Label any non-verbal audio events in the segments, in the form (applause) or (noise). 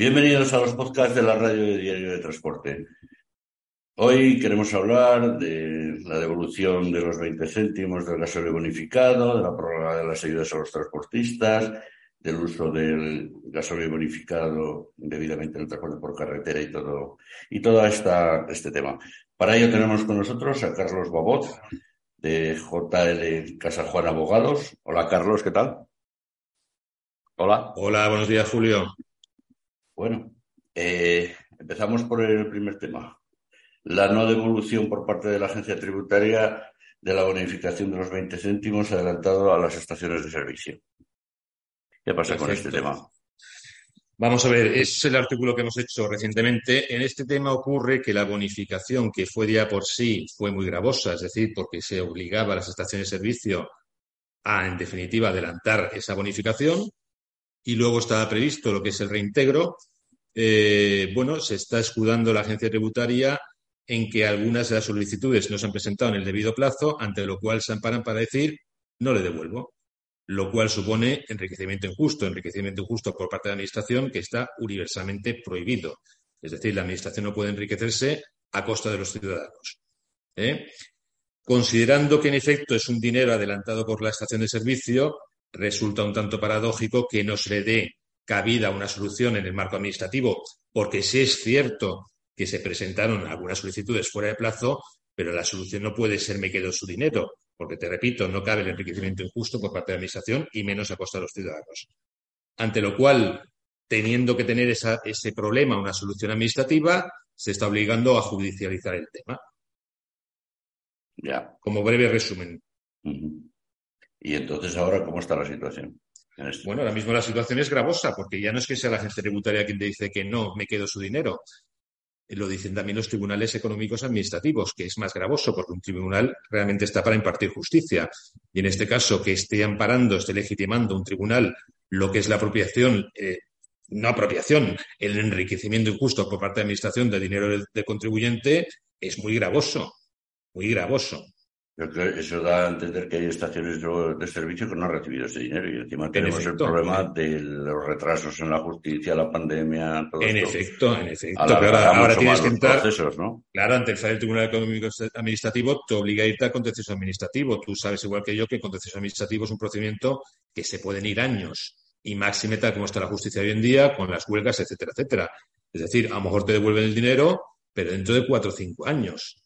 Bienvenidos a los podcasts de la radio de Diario de Transporte. Hoy queremos hablar de la devolución de los 20 céntimos del gasoil bonificado, de la prórroga de las ayudas a los transportistas, del uso del gasoil bonificado debidamente en el transporte por carretera y todo, y todo esta, este tema. Para ello tenemos con nosotros a Carlos Babot, de JL Casa Juan Abogados. Hola Carlos, ¿qué tal? Hola. Hola, buenos días, Julio. Bueno, eh, empezamos por el primer tema. La no devolución por parte de la agencia tributaria de la bonificación de los 20 céntimos adelantado a las estaciones de servicio. ¿Qué pasa con este tema? Vamos a ver, es el artículo que hemos hecho recientemente. En este tema ocurre que la bonificación, que fue ya por sí, fue muy gravosa, es decir, porque se obligaba a las estaciones de servicio a, en definitiva, adelantar esa bonificación, y luego estaba previsto lo que es el reintegro, eh, bueno, se está escudando la agencia tributaria en que algunas de las solicitudes no se han presentado en el debido plazo, ante lo cual se amparan para decir no le devuelvo, lo cual supone enriquecimiento injusto, enriquecimiento injusto por parte de la Administración que está universalmente prohibido. Es decir, la Administración no puede enriquecerse a costa de los ciudadanos. ¿eh? Considerando que en efecto es un dinero adelantado por la estación de servicio, resulta un tanto paradójico que no se le dé cabida a una solución en el marco administrativo, porque sí es cierto que se presentaron algunas solicitudes fuera de plazo, pero la solución no puede ser me quedo su dinero, porque te repito, no cabe el enriquecimiento injusto por parte de la Administración y menos a costa de los ciudadanos. Ante lo cual, teniendo que tener ese problema, una solución administrativa, se está obligando a judicializar el tema. Ya. Como breve resumen. Y entonces, ahora, ¿cómo está la situación? Bueno, ahora mismo la situación es gravosa, porque ya no es que sea la agencia tributaria quien te dice que no, me quedo su dinero. Lo dicen también los tribunales económicos administrativos, que es más gravoso, porque un tribunal realmente está para impartir justicia. Y en este caso, que esté amparando, esté legitimando un tribunal lo que es la apropiación, eh, no apropiación, el enriquecimiento injusto por parte de la administración de dinero del contribuyente, es muy gravoso, muy gravoso eso da a entender que hay estaciones de servicio que no han recibido ese dinero y encima tenemos el problema de los retrasos en la justicia, la pandemia, todo En efecto, en efecto. ahora, tienes que entrar. ¿no? Claro, ante el Tribunal Económico Administrativo te obliga a irte al contencioso administrativo. Tú sabes igual que yo que el contencioso administrativo es un procedimiento que se pueden ir años y máxime tal como está la justicia hoy en día, con las huelgas, etcétera, etcétera. Es decir, a lo mejor te devuelven el dinero, pero dentro de cuatro o cinco años.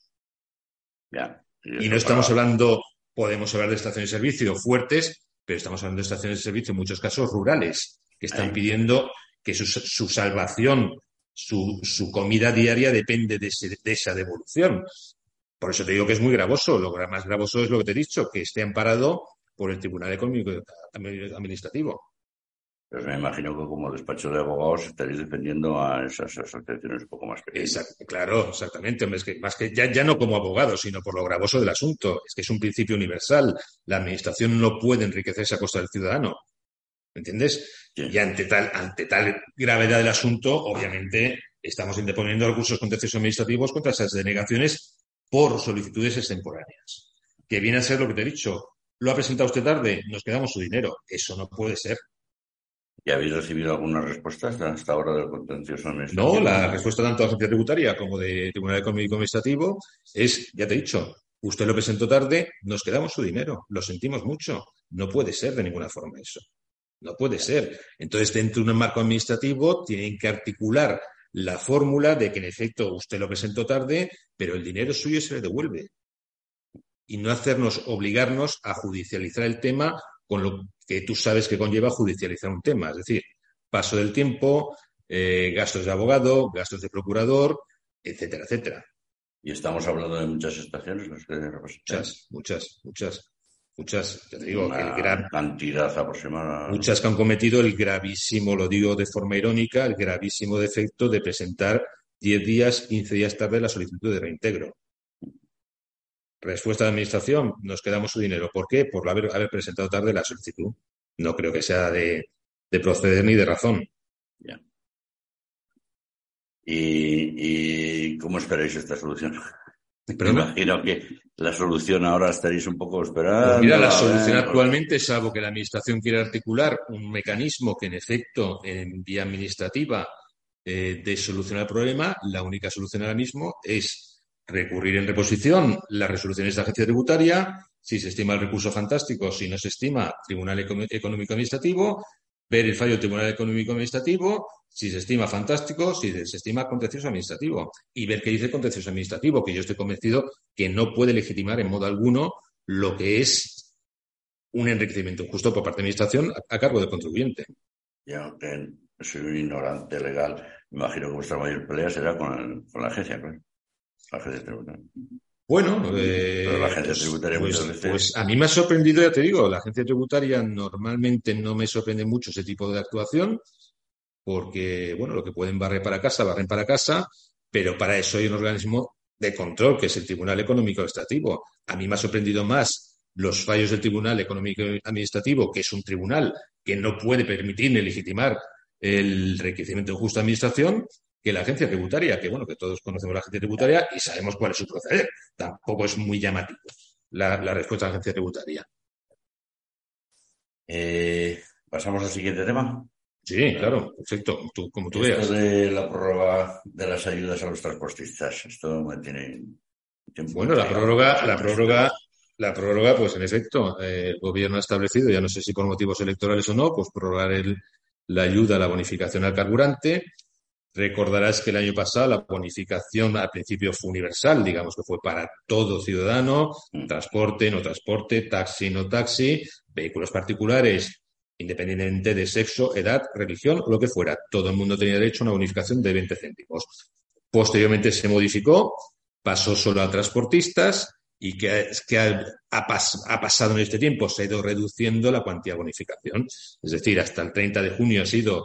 Ya. Y, no estamos hablando, podemos hablar de estaciones de servicio fuertes, pero estamos hablando de estaciones de servicio en muchos casos rurales, que están pidiendo que su, salvación, su, comida diaria depende de, esa devolución. Por eso te digo que es muy gravoso. Lo más gravoso es lo que te he dicho, que esté amparado por el Tribunal Económico Administrativo. Pues me imagino que como despacho de abogados estaréis defendiendo a esas asociaciones un poco más pequeñas. claro, exactamente. es que, más que ya, ya no como abogado, sino por lo gravoso del asunto. Es que es un principio universal. La administración no puede enriquecerse a costa del ciudadano. ¿Me entiendes? Y ante tal, ante tal gravedad del asunto, obviamente, estamos interponiendo recursos contenciosos administrativos contra esas denegaciones por solicitudes extemporáneas. Que viene a ser lo que te he dicho. Lo ha presentado usted tarde, nos quedamos su dinero. Eso no puede ser. ¿Y habéis recibido alguna respuesta hasta ahora del contencioso administrativo? No, la respuesta tanto de la agencia tributaria como de Tribunal Económico Administrativo es, ya te he dicho, usted lo presentó tarde, nos quedamos su dinero, lo sentimos mucho. No puede ser de ninguna forma eso. No puede ser. Entonces, dentro de un marco administrativo, tienen que articular la fórmula de que, en efecto, usted lo presentó tarde, pero el dinero suyo se le devuelve. Y no hacernos obligarnos a judicializar el tema con lo que tú sabes que conlleva judicializar un tema, es decir, paso del tiempo, eh, gastos de abogado, gastos de procurador, etcétera, etcétera. Y estamos hablando de muchas estaciones, Muchas, muchas, muchas. Muchas, te digo, Una cantidad aproximada. Muchas que han cometido el gravísimo, lo digo de forma irónica, el gravísimo defecto de presentar 10 días, 15 días tarde la solicitud de reintegro. Respuesta de administración, nos quedamos su dinero. ¿Por qué? Por haber, haber presentado tarde la solicitud. No creo que sea de, proceder ni de razón. Ya. ¿Y, cómo esperáis esta solución? Me imagino que la solución ahora estaréis un poco esperando. Pues mira, la solución actualmente, salvo que la Administración quiera articular un mecanismo que, en efecto, en vía administrativa, eh, de solucionar el problema, la única solución ahora mismo es recurrir en reposición las resoluciones de la agencia tributaria, si se estima el recurso fantástico, si no se estima Tribunal Económico Administrativo, ver el fallo del Tribunal Económico Administrativo, si se estima fantástico, si se estima contencioso administrativo, y ver qué dice el contencioso administrativo, que yo estoy convencido que no puede legitimar en modo alguno lo que es un enriquecimiento injusto por parte de la Administración a, cargo del contribuyente. Ya, que soy un ignorante legal, imagino que vuestra mayor pelea será con, la agencia, La agencia tributaria. Bueno, eh, la agencia tributaria pues, pues, a mí me ha sorprendido, ya te digo, la agencia tributaria normalmente no me sorprende mucho ese tipo de actuación, porque, bueno, lo que pueden barrer para casa, barren para casa, pero para eso hay un organismo de control, que es el Tribunal Económico Administrativo. A mí me ha sorprendido más los fallos del Tribunal Económico Administrativo, que es un tribunal que no puede permitir ni legitimar el enriquecimiento de justa administración, que la agencia tributaria, que bueno, que todos conocemos la agencia tributaria y sabemos cuál es su proceder. Tampoco es muy llamativo la, respuesta de la agencia tributaria. Eh, Pasamos al siguiente tema. Sí, claro, perfecto, como tú Esto de la prórroga de las ayudas a los transportistas, esto me tiene... Bueno, la prórroga, la prórroga, la prórroga, pues en efecto, eh, el gobierno ha establecido, ya no sé si por motivos electorales o no, pues prorrogar el, la ayuda a la bonificación al carburante. Recordarás que el año pasado la bonificación al principio fue universal, digamos que fue para todo ciudadano, mm. transporte, no transporte, taxi, no taxi, vehículos particulares, independientemente de sexo, edad, religión o lo que fuera. Todo el mundo tenía derecho a una bonificación de 20 céntimos. Posteriormente se modificó, pasó solo a transportistas y que, que ha, pasado en este tiempo, se ha ido reduciendo la cuantía de bonificación. Es decir, hasta el 30 de junio ha sido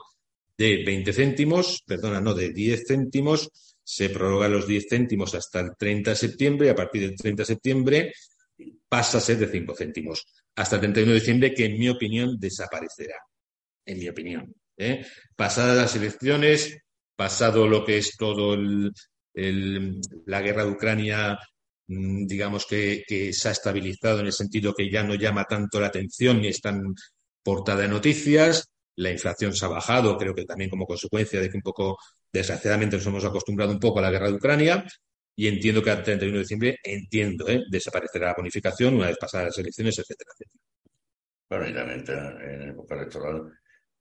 de 20 céntimos, perdona, no, de 10 céntimos, se prorroga los 10 céntimos hasta el 30 de septiembre y a partir del 30 de septiembre pasa a ser de 5 céntimos. Hasta el 31 de diciembre, que en mi opinión desaparecerá. En mi opinión. ¿eh? Pasadas las elecciones, pasado lo que es todo la guerra de Ucrania Mm, digamos que, se ha estabilizado en el sentido que ya no llama tanto la atención ni es tan portada de noticias. La inflación se ha bajado, creo que también como consecuencia de que un poco, desgraciadamente, nos hemos acostumbrado un poco a la guerra de Ucrania. Y entiendo que al 31 de diciembre, entiendo, ¿eh? desaparecerá la bonificación una vez pasadas las elecciones, etcétera, etcétera. Bueno, y también en época electoral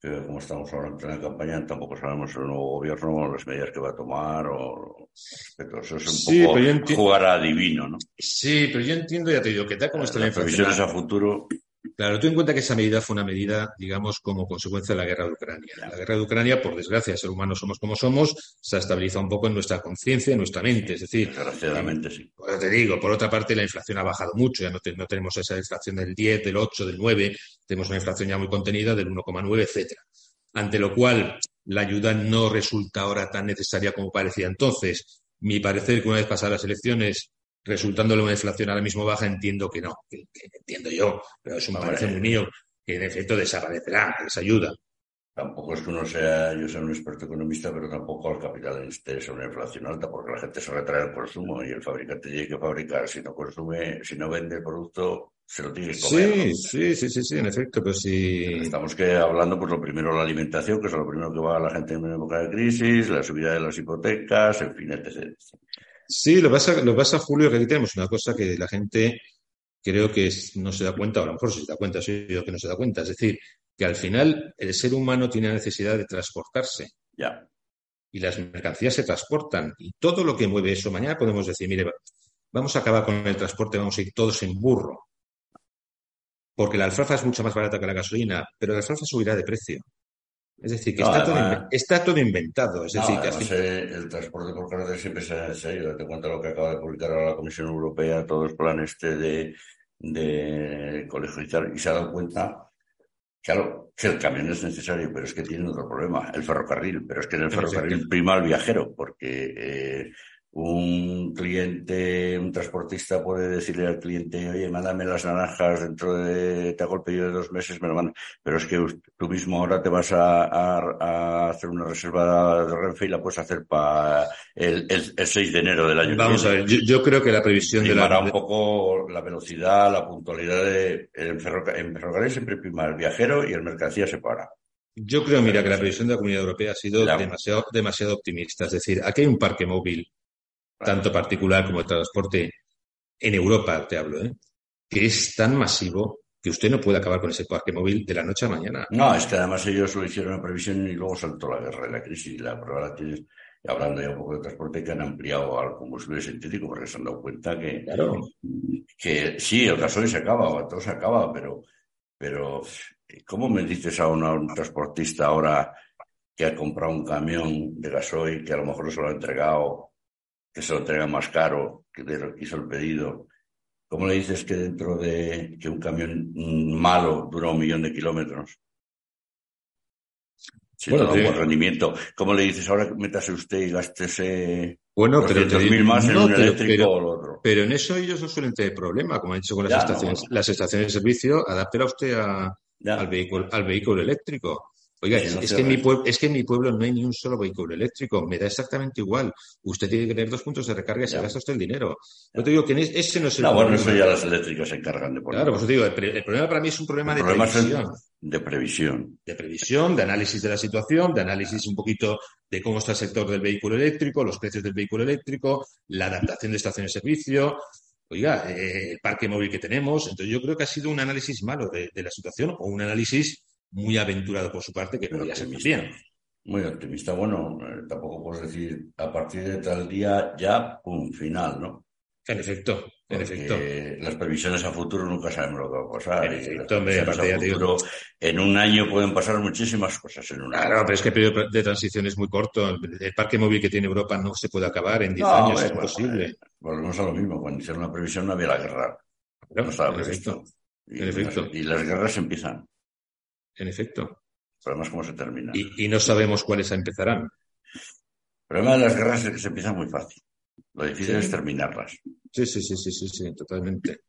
como estamos ahora en plena campaña, tampoco sabemos el nuevo gobierno, las medidas que va a tomar o respecto. Eso es un poco jugar a divino, ¿no? Sí, pero yo entiendo, ya te digo, que tal como está la inflación. Previsiones a futuro. Claro, ten en cuenta que esa medida fue una medida, digamos, como consecuencia de la guerra de Ucrania. La guerra de Ucrania, por desgracia, ser humanos somos como somos, se ha estabilizado un poco en nuestra conciencia, en nuestra mente. Es decir, desgraciadamente sí. te digo, por otra parte, la inflación ha bajado mucho, ya no, no tenemos esa inflación del 10, del 8, del 9, tenemos una inflación ya muy contenida del 1,9, etcétera. Ante lo cual, la ayuda no resulta ahora tan necesaria como parecía entonces. Mi parecer que una vez pasadas las elecciones resultándole una inflación ahora mismo baja, entiendo que no, que, entiendo yo, pero es un parecer muy mío, que en efecto desaparecerá esa ayuda. Tampoco es que uno sea, yo soy un experto economista, pero tampoco al capital le interesa una inflación alta, porque la gente se retrae el consumo y el fabricante tiene que fabricar. Si no consume, si no vende el producto, se lo tiene que comer. Sí, sí, sí, sí, en efecto, pues sí. Estamos que hablando, pues lo primero la alimentación, que es lo primero que va a la gente en época de crisis, la subida de las hipotecas, en fin, etc. Sí, lo pasa, lo pasa Julio, que aquí tenemos una cosa que la gente creo que no se da cuenta, o a lo mejor se da cuenta, soy yo que no se da cuenta. Es decir, que al final el ser humano tiene necesidad de transportarse. Ya. Y las mercancías se transportan. Y todo lo que mueve eso, mañana podemos decir, mire, vamos a acabar con el transporte, vamos a ir todos en burro. Porque la alfalfa es mucho más barata que la gasolina, pero la alfalfa subirá de precio. Es decir, que está, todo, inventado. Es decir, el transporte por carretera siempre se ha seguido. Te cuento lo que acaba de publicar ahora la Comisión Europea, todo el plan este de, de colegio y se ha dado cuenta, claro, que el camión es necesario, pero es que tiene otro problema, el ferrocarril. Pero es que en el ferrocarril prima el viajero, porque eh, un cliente, un transportista puede decirle al cliente, oye, mándame las naranjas dentro de, te hago el pedido de dos meses, me lo. Pero es que tú mismo ahora te vas a, hacer una reserva de Renfe y la puedes hacer para el, el, 6 de enero del año Vamos a ver, yo, creo que la previsión de la... un poco la velocidad, la puntualidad de... En, ferrocarril siempre prima el viajero y el mercancía se para. Yo creo, mira, que la previsión de la Comunidad Europea ha sido demasiado, demasiado optimista. Es decir, aquí hay un parque móvil tanto particular como el transporte en Europa, te hablo, ¿eh? que es tan masivo que usted no puede acabar con ese parque móvil de la noche a mañana. No, es que además ellos lo hicieron en previsión y luego saltó la guerra y la crisis y la prueba tienes, hablando ya un poco de transporte, que han ampliado al combustible sintético porque se han dado cuenta que, que sí, el gasoil se acaba, todo se acaba, pero, pero ¿cómo me dices a, un transportista ahora que ha comprado un camión de gasoil que a lo mejor no se lo ha entregado que se lo entrega más caro que de lo que hizo el pedido. ¿Cómo le dices que dentro de que un camión malo dura un millón de kilómetros? Si bueno, buen rendimiento. ¿Cómo le dices ahora métase usted y gástese bueno, pero mil más en un eléctrico o lo otro? Pero en eso ellos no suelen tener problema, como han dicho con las estaciones, las estaciones de servicio, adáptela usted al, vehículo, al vehículo eléctrico. Oiga, es, que en mi pueblo, es que en mi pueblo no hay ni un solo vehículo eléctrico. Me da exactamente igual. Usted tiene que tener dos puntos de recarga y se gasta usted el dinero. Yo te digo que ese no es el no, bueno, eso ya los eléctricos se encargan de poner. Claro, pues te digo, el, problema para mí es un problema de previsión. De previsión. De previsión, de análisis de la situación, de análisis un poquito de cómo está el sector del vehículo eléctrico, los precios del vehículo eléctrico, la adaptación de estaciones de servicio, oiga, eh, el parque móvil que tenemos. Entonces yo creo que ha sido un análisis malo de, de la situación o un análisis muy aventurado por su parte, que podría ser bien. Muy optimista. Bueno, eh, tampoco puedo decir a partir de tal día ya un final, ¿no? En efecto, en efecto. Las previsiones a futuro nunca sabemos lo que va a pasar. En efecto, hombre, futuro, en un año pueden pasar muchísimas cosas en un año. Claro, pero es que el periodo de transición es muy corto. El parque móvil que tiene Europa no se puede acabar en 10 años, es imposible. volvemos a lo mismo. Cuando hicieron la previsión no había la guerra. no estaba previsto. y las guerras empiezan en efecto. Sabemos cómo se termina. Y, no sabemos cuáles empezarán. El problema de las guerras es que se empiezan muy fácil. Lo difícil es terminarlas. Sí, sí, sí, sí, sí, sí, totalmente.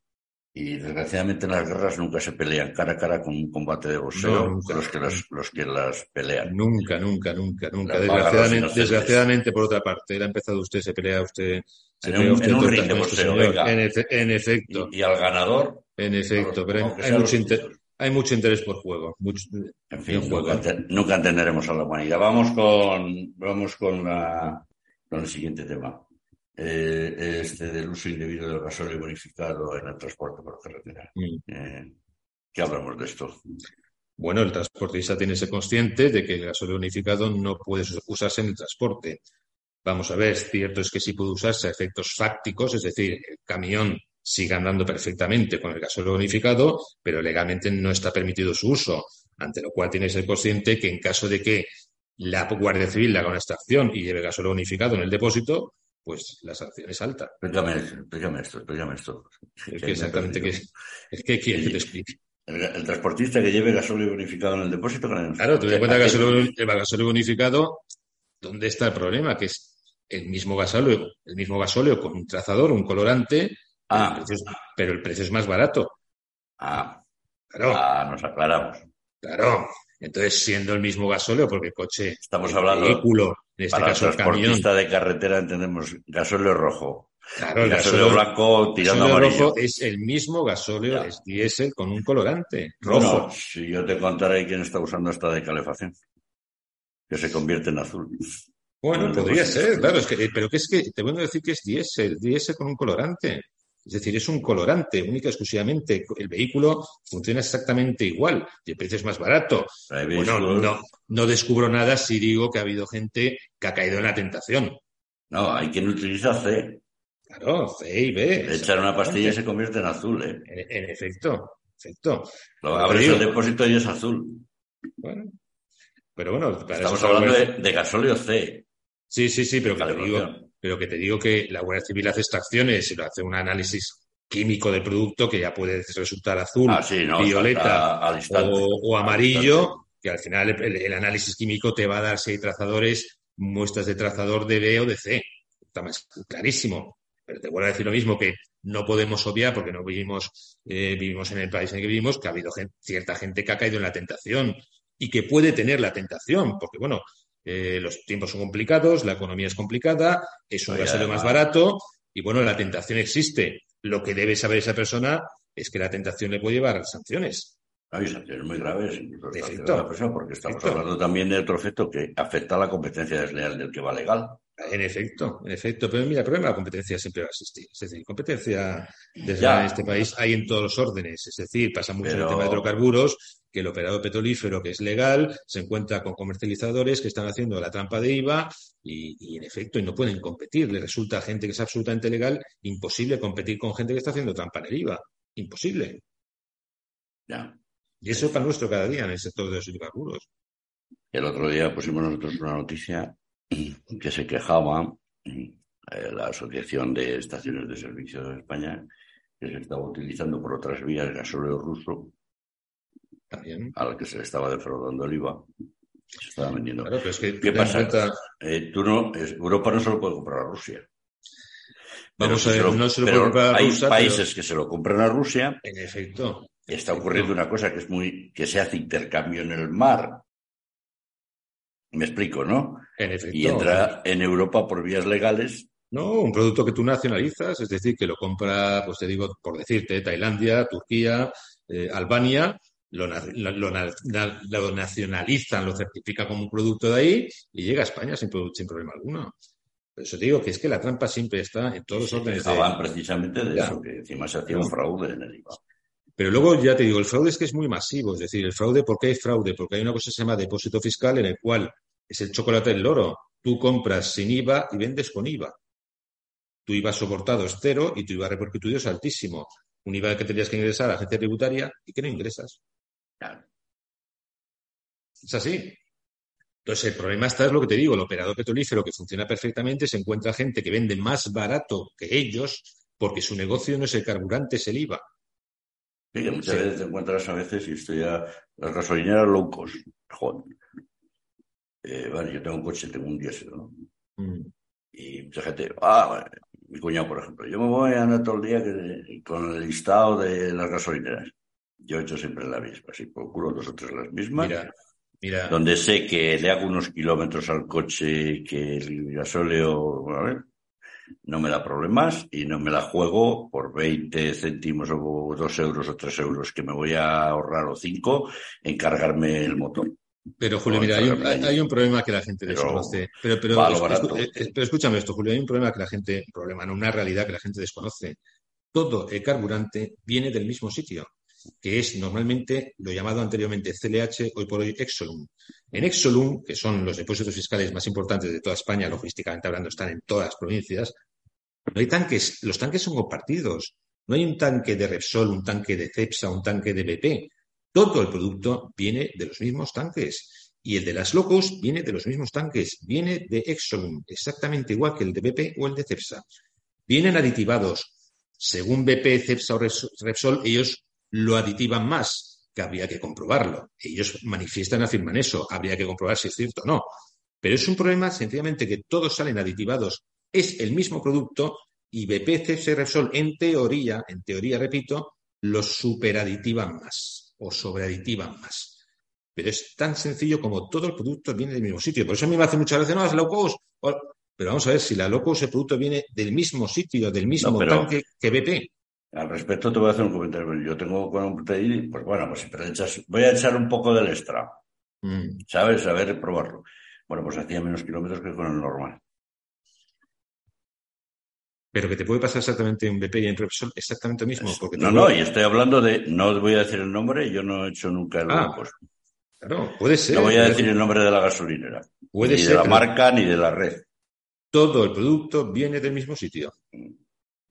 Y desgraciadamente en las guerras nunca se pelean cara a cara con un combate de boxeo los, que las, los que las pelean. Nunca, nunca, nunca, nunca. Desgraciadamente, desgraciadamente, por otra parte, él ha empezado usted, se pelea usted. Se en, un, en ring de boxeo, venga. En, efecto. Y, al ganador. En efecto, pero hay mucho, interés hay mucho interés por juego. en fin, nunca, entenderemos a la humanidad. Vamos con, vamos con, la, con el siguiente tema. Eh, este del uso indebido del gasoil bonificado en el transporte por carretera. Mm. Eh, ¿Qué hablamos de esto? Bueno, el transportista tiene que ser consciente de que el gasoil bonificado no puede usarse en el transporte. Vamos a ver, cierto es que sí puede usarse a efectos fácticos, es decir, el camión siga andando perfectamente con el gasóleo bonificado, pero legalmente no está permitido su uso, ante lo cual tiene que ser consciente que en caso de que la Guardia Civil haga una extracción y lleve gasóleo bonificado en el depósito, pues la sanción es alta. Explícame, esto, explícame esto. Es que exactamente qué es, es que quiere que te explique. El, transportista que lleve gasóleo bonificado en el depósito. Claro, te das cuenta que el gasóleo bonificado, ¿dónde está el problema? Que es el mismo gasóleo, el mismo gasóleo con un trazador, un colorante, Ah. Pero el, precio es, más barato. Ah. Claro. Ah, nos aclaramos. Claro. Entonces, siendo el mismo gasóleo, porque el coche, estamos hablando vehículo, en este caso el camión. de carretera entendemos gasóleo rojo. Claro, el gasóleo, blanco tirando gasóleo amarillo. rojo es el mismo gasóleo, es diésel con un colorante rojo. si yo te contaré quién está usando esta de calefacción, que se convierte en azul. Bueno, podría ser, claro, es que, pero que es que te voy a decir que es diésel, diésel con un colorante. Es decir, es un colorante, única y exclusivamente. El vehículo funciona exactamente igual y el precio es más barato. Bueno, no, no descubro nada si digo que ha habido gente que ha caído en la tentación. No, hay quien utiliza C. Claro, C y B. echar una pastilla y se convierte en azul, ¿eh? En, efecto, efecto. Lo abres el depósito y es azul. Bueno, pero bueno. Estamos hablando de, de gasóleo C. Sí, sí, sí, pero que te digo, pero que te digo que la Guardia Civil hace extracciones y hace un análisis químico del producto que ya puede resultar azul, ah, violeta o, amarillo, que al final el, análisis químico te va a dar si hay trazadores, muestras de trazador de B o de C. está más clarísimo. Pero te vuelvo a decir lo mismo, que no podemos obviar, porque no vivimos, eh, vivimos en el país en el que vivimos, que ha habido cierta gente que ha caído en la tentación y que puede tener la tentación, porque bueno, eh, los tiempos son complicados, la economía es complicada, es un gasolio más barato y bueno, la tentación existe. Lo que debe saber esa persona es que la tentación le puede llevar a sanciones. Hay sanciones muy graves, porque estamos hablando también de otro efecto que afecta a la competencia desleal del que va legal. En efecto, en efecto. Pero mira, el problema de la competencia siempre va a existir. Es decir, competencia desleal en este país hay en todos los órdenes. Es decir, pasa mucho en el tema de hidrocarburos, que el operador petrolífero, que es legal, se encuentra con comercializadores que están haciendo la trampa de IVA y, en efecto, y no pueden competir. Le resulta a gente que es absolutamente legal imposible competir con gente que está haciendo trampa en el IVA. Imposible. Ya. Y eso para nuestro cada día en el sector de los hidrocarburos. El otro día pusimos nosotros una noticia que se quejaba eh, la Asociación de Estaciones de Servicio de España que se estaba utilizando por otras vías el gasóleo ruso También. al que se le estaba defraudando el IVA. Se estaba vendiendo. Claro, pero es que ¿Qué pasa? Eh, tú no, Europa no se lo puede comprar a Rusia. Vamos a ver, no se lo puede comprar a hay países que se lo compran a Rusia. En efecto. Está ocurriendo una cosa que es muy, que se hace intercambio en el mar. Me explico, ¿no? En efecto. Y entra en Europa por vías legales. No, un producto que tú nacionalizas, es decir, que lo compra, pues te digo, por decirte, Tailandia, Turquía, eh, Albania, lo, lo, lo, nacionalizan, lo certifican como un producto de ahí y llega a España sin, sin problema alguno. Por eso te digo que es que la trampa siempre está en todos los órdenes. de... precisamente de eso, que encima se hacía un fraude en el IVA. Pero luego ya te digo, el fraude es que es muy masivo. Es decir, el fraude, ¿por qué hay fraude? Porque hay una cosa que se llama depósito fiscal en el cual es el chocolate del loro. Tú compras sin IVA y vendes con IVA. Tu IVA soportado es cero y tu IVA repercutido es altísimo. Un IVA que tendrías que ingresar a la agencia tributaria y que no ingresas. Claro. Es así. Entonces, el problema está, es lo que te digo, el operador petrolífero que funciona perfectamente se encuentra gente que vende más barato que ellos porque su negocio no es el carburante, es el IVA. Sí, que muchas veces te encuentras a veces y estoy a las gasolineras locos. Joder. Eh, vale, yo tengo un coche, tengo un diésel, ¿no? Mm. Y mucha gente, ah, mi cuñado, por ejemplo, yo me voy a andar todo el día que, con el listado de las gasolineras. Yo he hecho siempre la misma, así procuro dos o tres las mismas. Mira, mira. Donde sé que le hago unos kilómetros al coche, que el gasóleo, a ver, no me da problemas y no me la juego por 20 céntimos o 2 euros o 3 euros que me voy a ahorrar o 5 en cargarme el motor. Pero Julio, mira, hay un, hay un, problema que la gente desconoce. Pero, pero, pero, eh, pero, escúchame esto, Julio, hay un problema que la gente, un problema, no una realidad que la gente desconoce. Todo el carburante viene del mismo sitio, que es normalmente lo llamado anteriormente CLH, hoy por hoy Exolum. En Exolum, que son los depósitos fiscales más importantes de toda España, logísticamente hablando, están en todas las provincias, no hay tanques, los tanques son compartidos. No hay un tanque de Repsol, un tanque de Cepsa, un tanque de BP. Todo el producto viene de los mismos tanques. Y el de las Locos viene de los mismos tanques. Viene de Exxon, exactamente igual que el de BP o el de Cepsa. Vienen aditivados. Según BP, Cepsa o Repsol, ellos lo aditivan más, que habría que comprobarlo. Ellos manifiestan, afirman eso. Habría que comprobar si es cierto o no. Pero es un problema sencillamente que todos salen aditivados. Es el mismo producto y BP, Cepsa y Repsol, en teoría, en teoría, repito, los superaditivan más o sobreaditivan más. Pero es tan sencillo como todo el producto viene del mismo sitio. Por eso a mí me hace mucha gracia, no, es low cost. Pero vamos a ver, si la low cost, el producto viene del mismo sitio, del mismo no, tanque que BP. Al respecto te voy a hacer un comentario. Yo tengo con un pues bueno, pues siempre echas, voy a echar un poco del extra. Mm. ¿Sabes? A ver, probarlo. Bueno, pues hacía menos kilómetros que con el normal. Pero que te puede pasar exactamente en BP y en Repsol exactamente lo mismo. Porque no, no, y estoy hablando de, no voy a decir el nombre, yo no he hecho nunca el ah, pues, Claro, puede ser. No voy a decir el nombre de la gasolinera. Puede ni ser, de la marca ni de la red. Todo el producto viene del mismo sitio.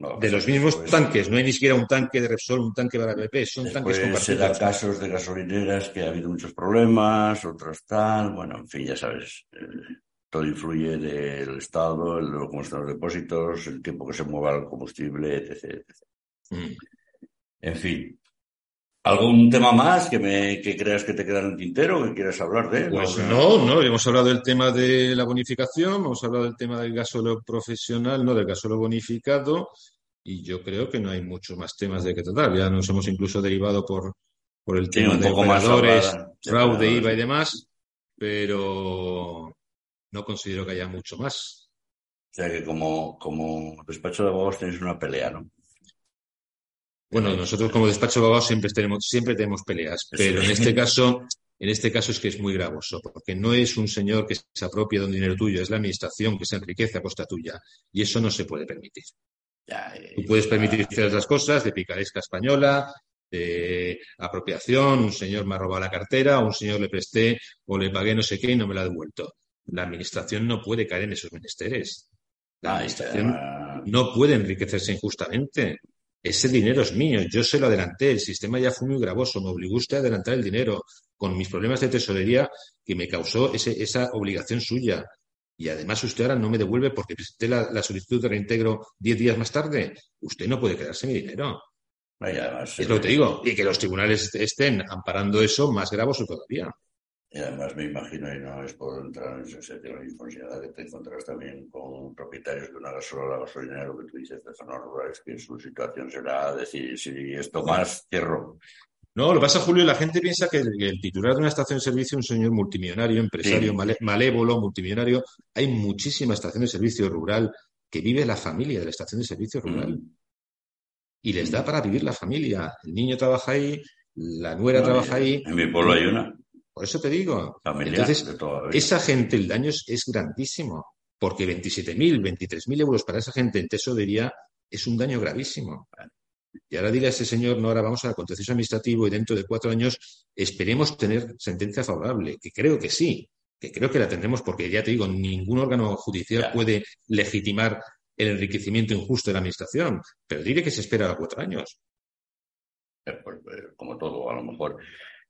No, de los mismos pues, tanques, no hay ni siquiera un tanque de Repsol, un tanque para BP, son tanques compartidos. Se da casos de gasolineras que ha habido muchos problemas, otros tal, bueno, en fin, ya sabes. Todo influye del estado, el, cómo están los depósitos, el tiempo que se mueva el combustible, etc. etc. Mm. En fin, ¿Algún tema más que, me, que creas que te queda en el tintero, que quieras hablar de? Pues no, no, hemos hablado del tema de la bonificación, hemos hablado del tema del gasóleo profesional, no del gasóleo bonificado, y yo creo que no hay muchos más temas de que tratar. Ya nos hemos incluso derivado por, por el tema de operadores, fraude, IVA y demás, pero no considero que haya mucho más. O sea que como, como despacho de abogados tenéis una pelea, ¿no? Bueno, nosotros como despacho de abogados siempre tenemos, siempre tenemos peleas, pero en este (laughs) caso, en este caso es que es muy gravoso, porque no es un señor que se apropia de un dinero tuyo, es la administración que se enriquece a costa tuya, y eso no se puede permitir. Tú puedes permitir ciertas cosas de picaresca española, de apropiación, un señor me ha robado la cartera, o un señor le presté o le pagué no sé qué y no me la ha devuelto. La administración no puede caer en esos menesteres. La administración no puede enriquecerse injustamente. Ese dinero es mío, yo se lo adelanté, el sistema ya fue muy gravoso, me obligó usted a adelantar el dinero con mis problemas de tesorería que me causó esa obligación suya. Y además usted ahora no me devuelve porque presenté la, solicitud de reintegro diez días más tarde. Usted no puede quedarse mi dinero. es lo que te digo. Y que los tribunales estén amparando eso más gravoso todavía. Y además me imagino, y no es por entrar en ese sentido de que te encontrarás también con propietarios de una gasolina, gasolinera, lo que tú dices de zonas rurales, que su situación será decir, si esto más, cierro. No, lo que pasa, Julio, la gente piensa que el, titular de una estación de servicio es un señor multimillonario, empresario, malévolo, multimillonario. Hay muchísimas estaciones de servicio rural que vive la familia de la estación de servicio rural. Mm. Y les da para vivir la familia. El niño trabaja ahí, la nuera trabaja ahí. En mi pueblo hay una. Por eso te digo. Entonces, esa gente, el daño es, grandísimo. Porque 27.000, 23.000 euros para esa gente en tesorería es un daño gravísimo. Y ahora dile a ese señor, no, ahora vamos al contencioso administrativo y dentro de cuatro años esperemos tener sentencia favorable, que creo que sí, que creo que la tendremos porque ya te digo, ningún órgano judicial puede legitimar el enriquecimiento injusto de la administración, pero dile que se espera a cuatro años. Eh, pues, eh, como todo, a lo mejor.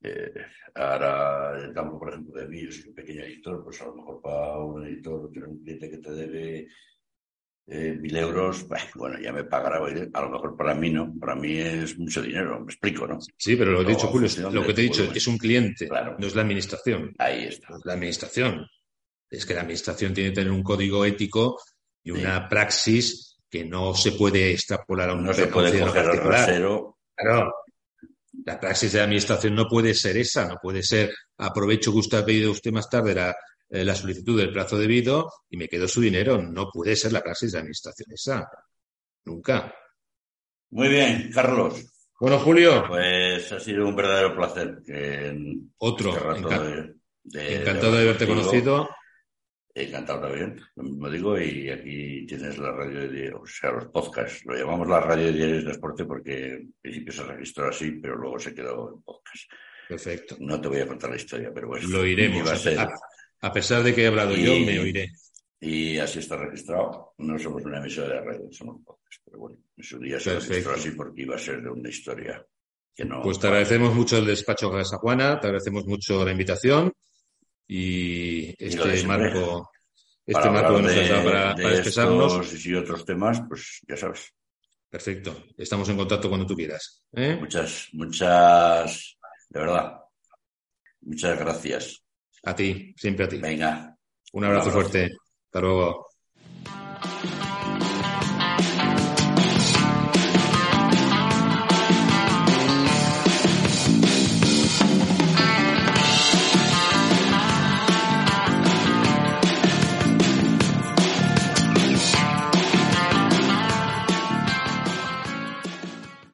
Eh, ahora, el campo, por ejemplo, de mí, yo soy un pequeño editor, pues a lo mejor para un editor, tiene un cliente que te debe eh, mil euros, (laughs) bueno, ya me pagará, a lo mejor para mí no, para mí es mucho dinero, me explico, ¿no? Sí, pero lo he dicho, Julio, lo que te he dicho es un cliente, no es la administración. Ahí está. la administración. Es que la administración tiene que tener un código ético y una praxis que no se puede extrapolar a un No se puede coger al rasero. Claro. La praxis de la administración no puede ser esa, no puede ser aprovecho que usted ha pedido usted más tarde la, eh, la solicitud del plazo debido y me quedo su dinero. No puede ser la praxis de administración esa. Nunca. Muy bien, Carlos. Bueno, Julio. Pues ha sido un verdadero placer. Otro. Este encantado de haberte conocido. Encantado también, lo mismo digo, y aquí tienes la radio de o sea, los podcasts. Lo llamamos la radio de diario de transporte porque en principio se registró así, pero luego se quedó en podcast. Perfecto. No te voy a contar la historia, pero bueno. Lo iremos. A, a pesar de que he hablado yo, me oiré. Y así está registrado. No somos una emisora de radio, somos pocos. Pero bueno, en su día se registró así porque iba a ser de una historia que no. Pues te agradecemos mucho el despacho de Juana, te agradecemos mucho la invitación y este marco. Este marco que nos has dado para, para expresarnos. Y otros temas, pues ya sabes. Perfecto. Estamos en contacto cuando tú quieras. ¿eh? Muchas, muchas, de verdad. Muchas gracias. A ti, siempre a ti. Venga. Un abrazo, fuerte. Hasta luego.